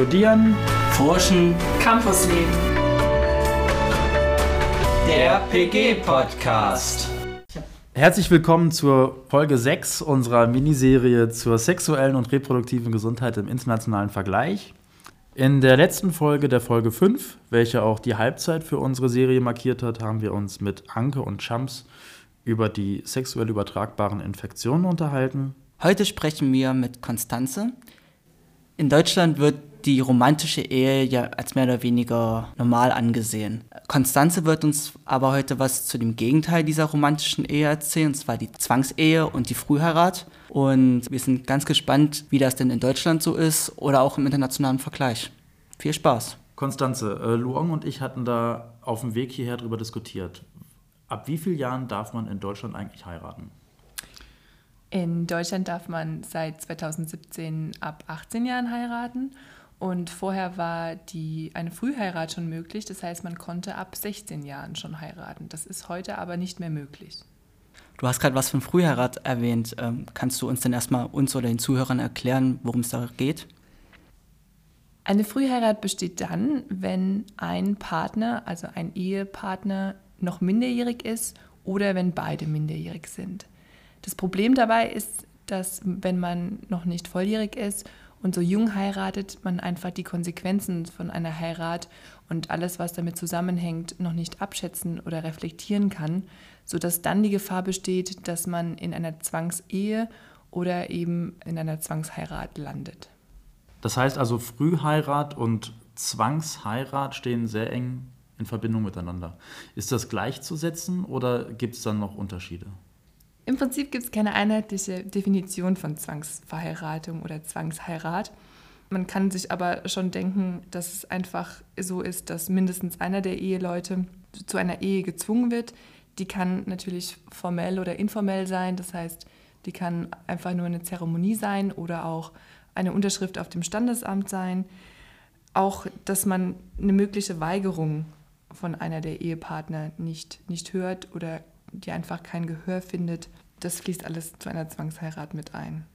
Studieren, Forschen, Campusleben. Der PG-Podcast. Herzlich willkommen zur Folge 6 unserer Miniserie zur sexuellen und reproduktiven Gesundheit im internationalen Vergleich. In der letzten Folge, der Folge 5, welche auch die Halbzeit für unsere Serie markiert hat, haben wir uns mit Anke und Chams über die sexuell übertragbaren Infektionen unterhalten. Heute sprechen wir mit Konstanze. In Deutschland wird die romantische Ehe ja als mehr oder weniger normal angesehen. Konstanze wird uns aber heute was zu dem Gegenteil dieser romantischen Ehe erzählen, und zwar die Zwangsehe und die Frühheirat. Und wir sind ganz gespannt, wie das denn in Deutschland so ist oder auch im internationalen Vergleich. Viel Spaß. Konstanze, äh, Luong und ich hatten da auf dem Weg hierher darüber diskutiert. Ab wie vielen Jahren darf man in Deutschland eigentlich heiraten? In Deutschland darf man seit 2017 ab 18 Jahren heiraten und vorher war die, eine Frühheirat schon möglich. Das heißt, man konnte ab 16 Jahren schon heiraten. Das ist heute aber nicht mehr möglich. Du hast gerade was von Frühheirat erwähnt. Ähm, kannst du uns denn erstmal uns oder den Zuhörern erklären, worum es da geht? Eine Frühheirat besteht dann, wenn ein Partner, also ein Ehepartner, noch minderjährig ist oder wenn beide minderjährig sind. Das Problem dabei ist, dass wenn man noch nicht volljährig ist und so jung heiratet, man einfach die Konsequenzen von einer Heirat und alles, was damit zusammenhängt, noch nicht abschätzen oder reflektieren kann, sodass dann die Gefahr besteht, dass man in einer Zwangsehe oder eben in einer Zwangsheirat landet. Das heißt also, Frühheirat und Zwangsheirat stehen sehr eng in Verbindung miteinander. Ist das gleichzusetzen oder gibt es dann noch Unterschiede? Im Prinzip gibt es keine einheitliche Definition von Zwangsverheiratung oder Zwangsheirat. Man kann sich aber schon denken, dass es einfach so ist, dass mindestens einer der Eheleute zu einer Ehe gezwungen wird. Die kann natürlich formell oder informell sein, das heißt, die kann einfach nur eine Zeremonie sein oder auch eine Unterschrift auf dem Standesamt sein. Auch, dass man eine mögliche Weigerung von einer der Ehepartner nicht, nicht hört oder die einfach kein Gehör findet, das fließt alles zu einer Zwangsheirat mit ein.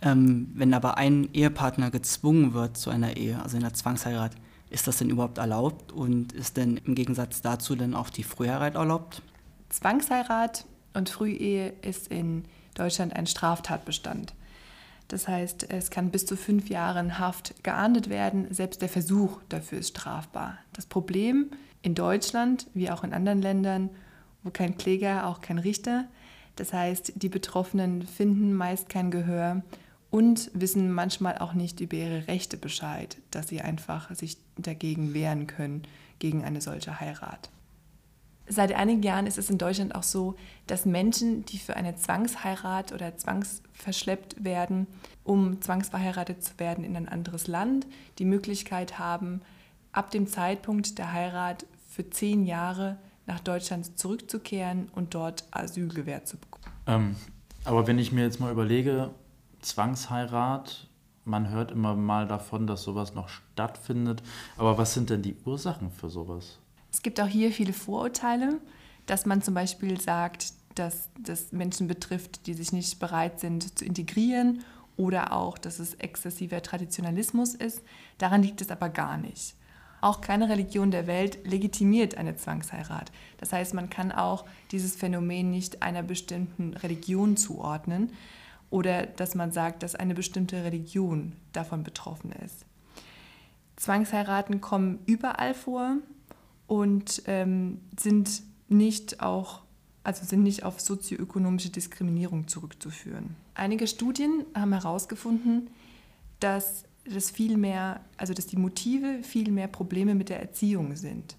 Ähm, wenn aber ein Ehepartner gezwungen wird zu einer Ehe, also in der Zwangsheirat, ist das denn überhaupt erlaubt und ist denn im Gegensatz dazu dann auch die Frühheirat erlaubt? Zwangsheirat und Frühehe ist in Deutschland ein Straftatbestand. Das heißt, es kann bis zu fünf Jahren Haft geahndet werden. Selbst der Versuch dafür ist strafbar. Das Problem in Deutschland, wie auch in anderen Ländern, wo kein Kläger, auch kein Richter. Das heißt, die Betroffenen finden meist kein Gehör und wissen manchmal auch nicht über ihre Rechte Bescheid, dass sie einfach sich dagegen wehren können, gegen eine solche Heirat. Seit einigen Jahren ist es in Deutschland auch so, dass Menschen, die für eine Zwangsheirat oder zwangsverschleppt werden, um zwangsverheiratet zu werden in ein anderes Land, die Möglichkeit haben, ab dem Zeitpunkt der Heirat für zehn Jahre nach Deutschland zurückzukehren und dort Asyl gewährt zu bekommen. Ähm, aber wenn ich mir jetzt mal überlege, Zwangsheirat, man hört immer mal davon, dass sowas noch stattfindet. Aber was sind denn die Ursachen für sowas? Es gibt auch hier viele Vorurteile, dass man zum Beispiel sagt, dass das Menschen betrifft, die sich nicht bereit sind zu integrieren oder auch, dass es exzessiver Traditionalismus ist. Daran liegt es aber gar nicht. Auch keine Religion der Welt legitimiert eine Zwangsheirat. Das heißt, man kann auch dieses Phänomen nicht einer bestimmten Religion zuordnen oder dass man sagt, dass eine bestimmte Religion davon betroffen ist. Zwangsheiraten kommen überall vor und ähm, sind nicht auch also sind nicht auf sozioökonomische Diskriminierung zurückzuführen. Einige Studien haben herausgefunden, dass dass viel mehr, also dass die Motive viel mehr Probleme mit der Erziehung sind.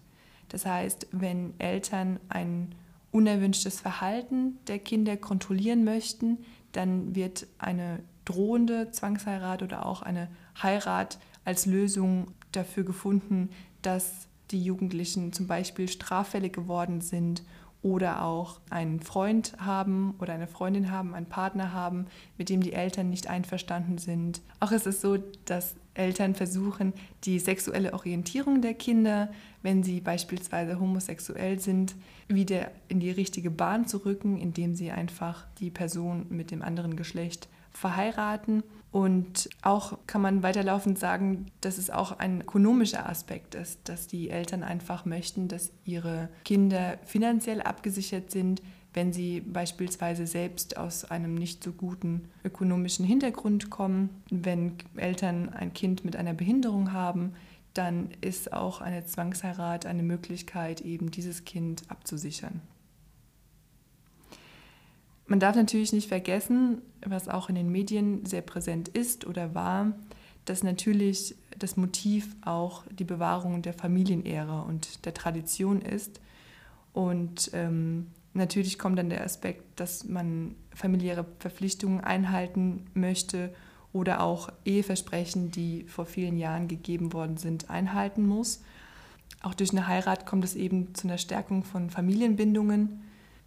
Das heißt, wenn Eltern ein unerwünschtes Verhalten der Kinder kontrollieren möchten, dann wird eine drohende Zwangsheirat oder auch eine Heirat als Lösung dafür gefunden, dass die Jugendlichen zum Beispiel straffällig geworden sind oder auch einen Freund haben oder eine Freundin haben, einen Partner haben, mit dem die Eltern nicht einverstanden sind. Auch ist es so, dass Eltern versuchen, die sexuelle Orientierung der Kinder, wenn sie beispielsweise homosexuell sind, wieder in die richtige Bahn zu rücken, indem sie einfach die Person mit dem anderen Geschlecht verheiraten. Und auch kann man weiterlaufend sagen, dass es auch ein ökonomischer Aspekt ist, dass die Eltern einfach möchten, dass ihre Kinder finanziell abgesichert sind, wenn sie beispielsweise selbst aus einem nicht so guten ökonomischen Hintergrund kommen. Wenn Eltern ein Kind mit einer Behinderung haben, dann ist auch eine Zwangsheirat eine Möglichkeit, eben dieses Kind abzusichern. Man darf natürlich nicht vergessen, was auch in den Medien sehr präsent ist oder war, dass natürlich das Motiv auch die Bewahrung der Familienehre und der Tradition ist. Und ähm, natürlich kommt dann der Aspekt, dass man familiäre Verpflichtungen einhalten möchte oder auch Eheversprechen, die vor vielen Jahren gegeben worden sind, einhalten muss. Auch durch eine Heirat kommt es eben zu einer Stärkung von Familienbindungen.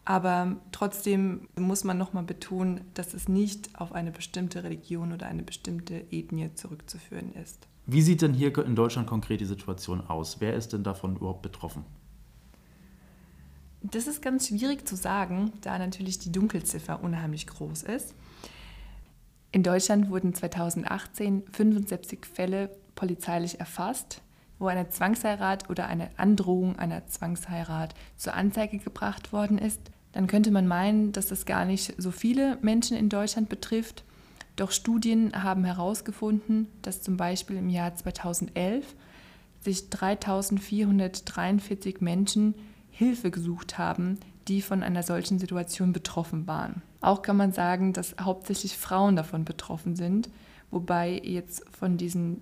Aber trotzdem muss man nochmal betonen, dass es nicht auf eine bestimmte Religion oder eine bestimmte Ethnie zurückzuführen ist. Wie sieht denn hier in Deutschland konkret die Situation aus? Wer ist denn davon überhaupt betroffen? Das ist ganz schwierig zu sagen, da natürlich die Dunkelziffer unheimlich groß ist. In Deutschland wurden 2018 75 Fälle polizeilich erfasst, wo eine Zwangsheirat oder eine Androhung einer Zwangsheirat zur Anzeige gebracht worden ist dann könnte man meinen, dass das gar nicht so viele Menschen in Deutschland betrifft. Doch Studien haben herausgefunden, dass zum Beispiel im Jahr 2011 sich 3443 Menschen Hilfe gesucht haben, die von einer solchen Situation betroffen waren. Auch kann man sagen, dass hauptsächlich Frauen davon betroffen sind, wobei jetzt von diesen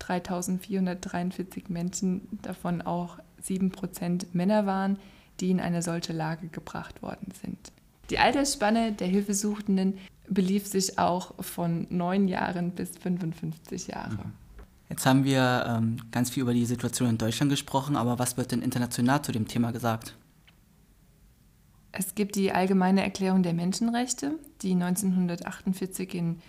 3443 Menschen davon auch 7% Männer waren, die in eine solche Lage gebracht worden sind. Die Altersspanne der Hilfesuchenden belief sich auch von neun Jahren bis 55 Jahre. Jetzt haben wir ähm, ganz viel über die Situation in Deutschland gesprochen, aber was wird denn international zu dem Thema gesagt? Es gibt die Allgemeine Erklärung der Menschenrechte, die 1948 in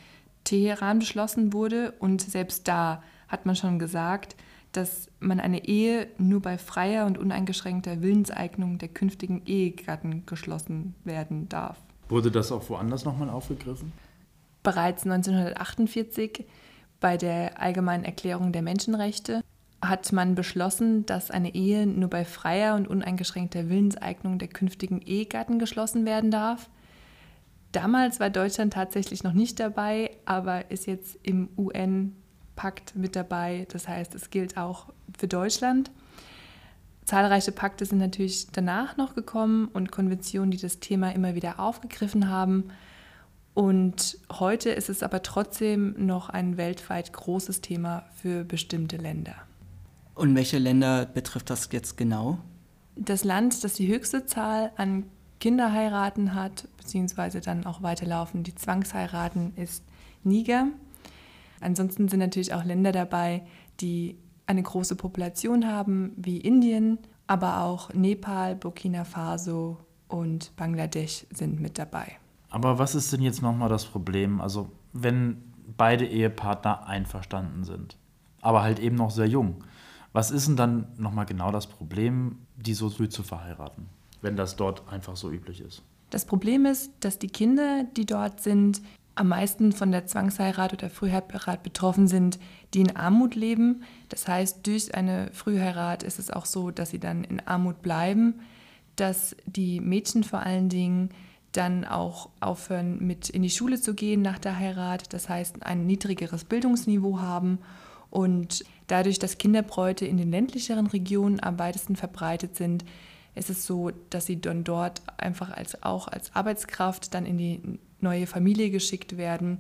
Teheran beschlossen wurde. Und selbst da hat man schon gesagt, dass man eine Ehe nur bei freier und uneingeschränkter Willenseignung der künftigen Ehegatten geschlossen werden darf. Wurde das auch woanders nochmal aufgegriffen? Bereits 1948 bei der Allgemeinen Erklärung der Menschenrechte hat man beschlossen, dass eine Ehe nur bei freier und uneingeschränkter Willenseignung der künftigen Ehegatten geschlossen werden darf. Damals war Deutschland tatsächlich noch nicht dabei, aber ist jetzt im UN Pakt mit dabei. Das heißt, es gilt auch für Deutschland. Zahlreiche Pakte sind natürlich danach noch gekommen und Konventionen, die das Thema immer wieder aufgegriffen haben. Und heute ist es aber trotzdem noch ein weltweit großes Thema für bestimmte Länder. Und welche Länder betrifft das jetzt genau? Das Land, das die höchste Zahl an Kinderheiraten hat, beziehungsweise dann auch weiterlaufen die Zwangsheiraten, ist Niger. Ansonsten sind natürlich auch Länder dabei, die eine große Population haben, wie Indien, aber auch Nepal, Burkina Faso und Bangladesch sind mit dabei. Aber was ist denn jetzt nochmal das Problem? Also, wenn beide Ehepartner einverstanden sind, aber halt eben noch sehr jung, was ist denn dann nochmal genau das Problem, die so früh zu verheiraten, wenn das dort einfach so üblich ist? Das Problem ist, dass die Kinder, die dort sind, am meisten von der Zwangsheirat oder Frühheirat betroffen sind, die in Armut leben. Das heißt, durch eine Frühheirat ist es auch so, dass sie dann in Armut bleiben, dass die Mädchen vor allen Dingen dann auch aufhören, mit in die Schule zu gehen nach der Heirat, das heißt ein niedrigeres Bildungsniveau haben und dadurch, dass Kinderbräute in den ländlicheren Regionen am weitesten verbreitet sind, ist es so, dass sie dann dort einfach als, auch als Arbeitskraft dann in die neue Familie geschickt werden,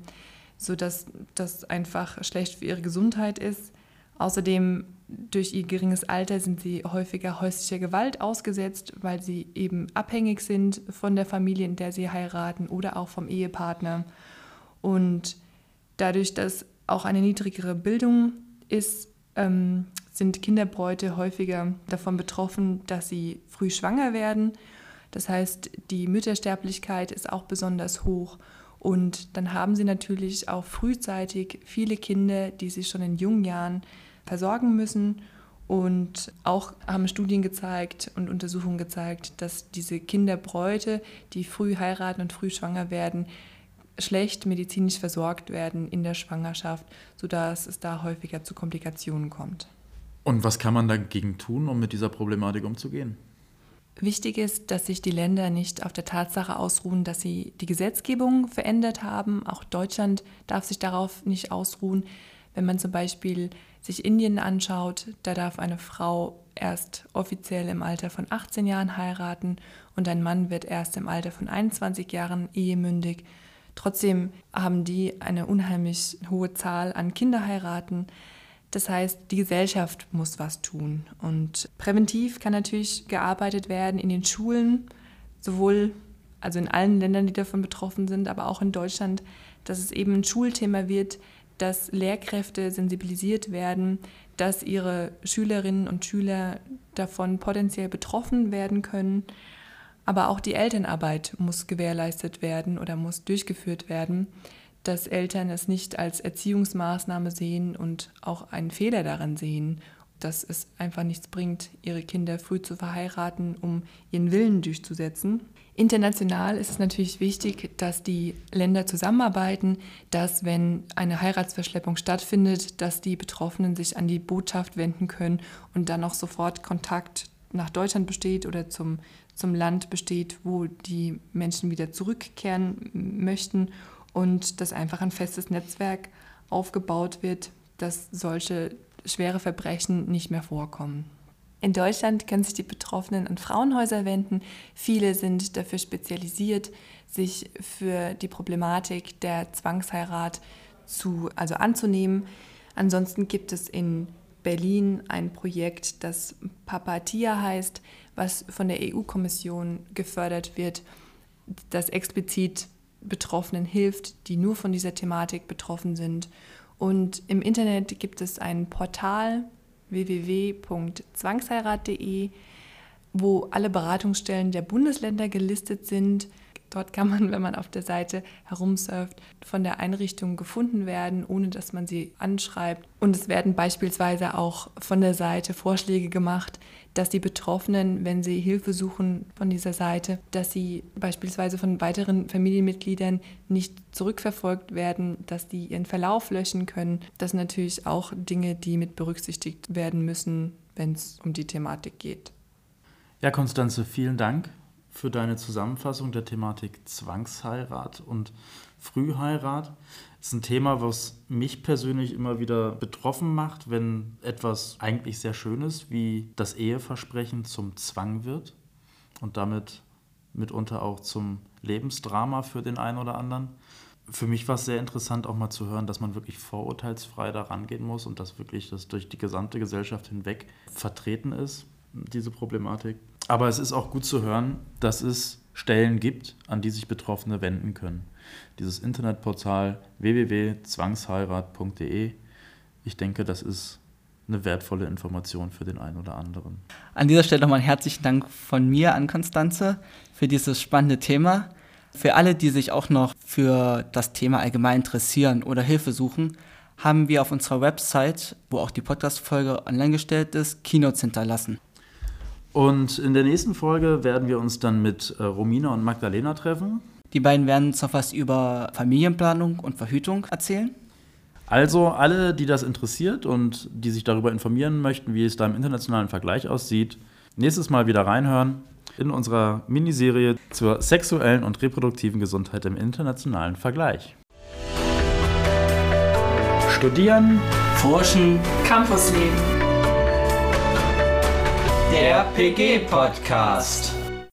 sodass das einfach schlecht für ihre Gesundheit ist. Außerdem durch ihr geringes Alter sind sie häufiger häuslicher Gewalt ausgesetzt, weil sie eben abhängig sind von der Familie, in der sie heiraten oder auch vom Ehepartner. Und dadurch, dass auch eine niedrigere Bildung ist, ähm, sind Kinderbräute häufiger davon betroffen, dass sie früh schwanger werden das heißt, die Müttersterblichkeit ist auch besonders hoch. Und dann haben sie natürlich auch frühzeitig viele Kinder, die sie schon in jungen Jahren versorgen müssen. Und auch haben Studien gezeigt und Untersuchungen gezeigt, dass diese Kinderbräute, die früh heiraten und früh schwanger werden, schlecht medizinisch versorgt werden in der Schwangerschaft, sodass es da häufiger zu Komplikationen kommt. Und was kann man dagegen tun, um mit dieser Problematik umzugehen? Wichtig ist, dass sich die Länder nicht auf der Tatsache ausruhen, dass sie die Gesetzgebung verändert haben. Auch Deutschland darf sich darauf nicht ausruhen. Wenn man zum Beispiel sich Indien anschaut, da darf eine Frau erst offiziell im Alter von 18 Jahren heiraten und ein Mann wird erst im Alter von 21 Jahren ehemündig. Trotzdem haben die eine unheimlich hohe Zahl an Kinderheiraten. Das heißt, die Gesellschaft muss was tun. Und präventiv kann natürlich gearbeitet werden in den Schulen, sowohl also in allen Ländern, die davon betroffen sind, aber auch in Deutschland, dass es eben ein Schulthema wird, dass Lehrkräfte sensibilisiert werden, dass ihre Schülerinnen und Schüler davon potenziell betroffen werden können. Aber auch die Elternarbeit muss gewährleistet werden oder muss durchgeführt werden dass Eltern es nicht als Erziehungsmaßnahme sehen und auch einen Fehler daran sehen, dass es einfach nichts bringt, ihre Kinder früh zu verheiraten, um ihren Willen durchzusetzen. International ist es natürlich wichtig, dass die Länder zusammenarbeiten, dass wenn eine Heiratsverschleppung stattfindet, dass die Betroffenen sich an die Botschaft wenden können und dann auch sofort Kontakt nach Deutschland besteht oder zum, zum Land besteht, wo die Menschen wieder zurückkehren möchten und dass einfach ein festes Netzwerk aufgebaut wird, dass solche schwere Verbrechen nicht mehr vorkommen. In Deutschland können sich die Betroffenen an Frauenhäuser wenden. Viele sind dafür spezialisiert, sich für die Problematik der Zwangsheirat zu, also anzunehmen. Ansonsten gibt es in Berlin ein Projekt, das Papatia heißt, was von der EU-Kommission gefördert wird, das explizit Betroffenen hilft, die nur von dieser Thematik betroffen sind. Und im Internet gibt es ein Portal www.zwangsheirat.de, wo alle Beratungsstellen der Bundesländer gelistet sind. Dort kann man, wenn man auf der Seite herumsurft, von der Einrichtung gefunden werden, ohne dass man sie anschreibt. Und es werden beispielsweise auch von der Seite Vorschläge gemacht, dass die Betroffenen, wenn sie Hilfe suchen von dieser Seite, dass sie beispielsweise von weiteren Familienmitgliedern nicht zurückverfolgt werden, dass die ihren Verlauf löschen können. Das sind natürlich auch Dinge, die mit berücksichtigt werden müssen, wenn es um die Thematik geht. Ja, Konstanze, vielen Dank für deine Zusammenfassung der Thematik Zwangsheirat und Frühheirat. Das ist ein Thema, was mich persönlich immer wieder betroffen macht, wenn etwas eigentlich sehr Schönes wie das Eheversprechen zum Zwang wird und damit mitunter auch zum Lebensdrama für den einen oder anderen. Für mich war es sehr interessant, auch mal zu hören, dass man wirklich vorurteilsfrei da rangehen muss und dass wirklich das durch die gesamte Gesellschaft hinweg vertreten ist, diese Problematik. Aber es ist auch gut zu hören, dass es Stellen gibt, an die sich Betroffene wenden können. Dieses Internetportal www.zwangsheirat.de. Ich denke, das ist eine wertvolle Information für den einen oder anderen. An dieser Stelle nochmal herzlichen Dank von mir an Konstanze für dieses spannende Thema. Für alle, die sich auch noch für das Thema allgemein interessieren oder Hilfe suchen, haben wir auf unserer Website, wo auch die Podcast-Folge online gestellt ist, Keynotes hinterlassen. Und in der nächsten Folge werden wir uns dann mit äh, Romina und Magdalena treffen. Die beiden werden uns noch was über Familienplanung und Verhütung erzählen. Also alle, die das interessiert und die sich darüber informieren möchten, wie es da im internationalen Vergleich aussieht, nächstes Mal wieder reinhören in unserer Miniserie zur sexuellen und reproduktiven Gesundheit im internationalen Vergleich. Studieren, forschen, Campusleben der PG Podcast.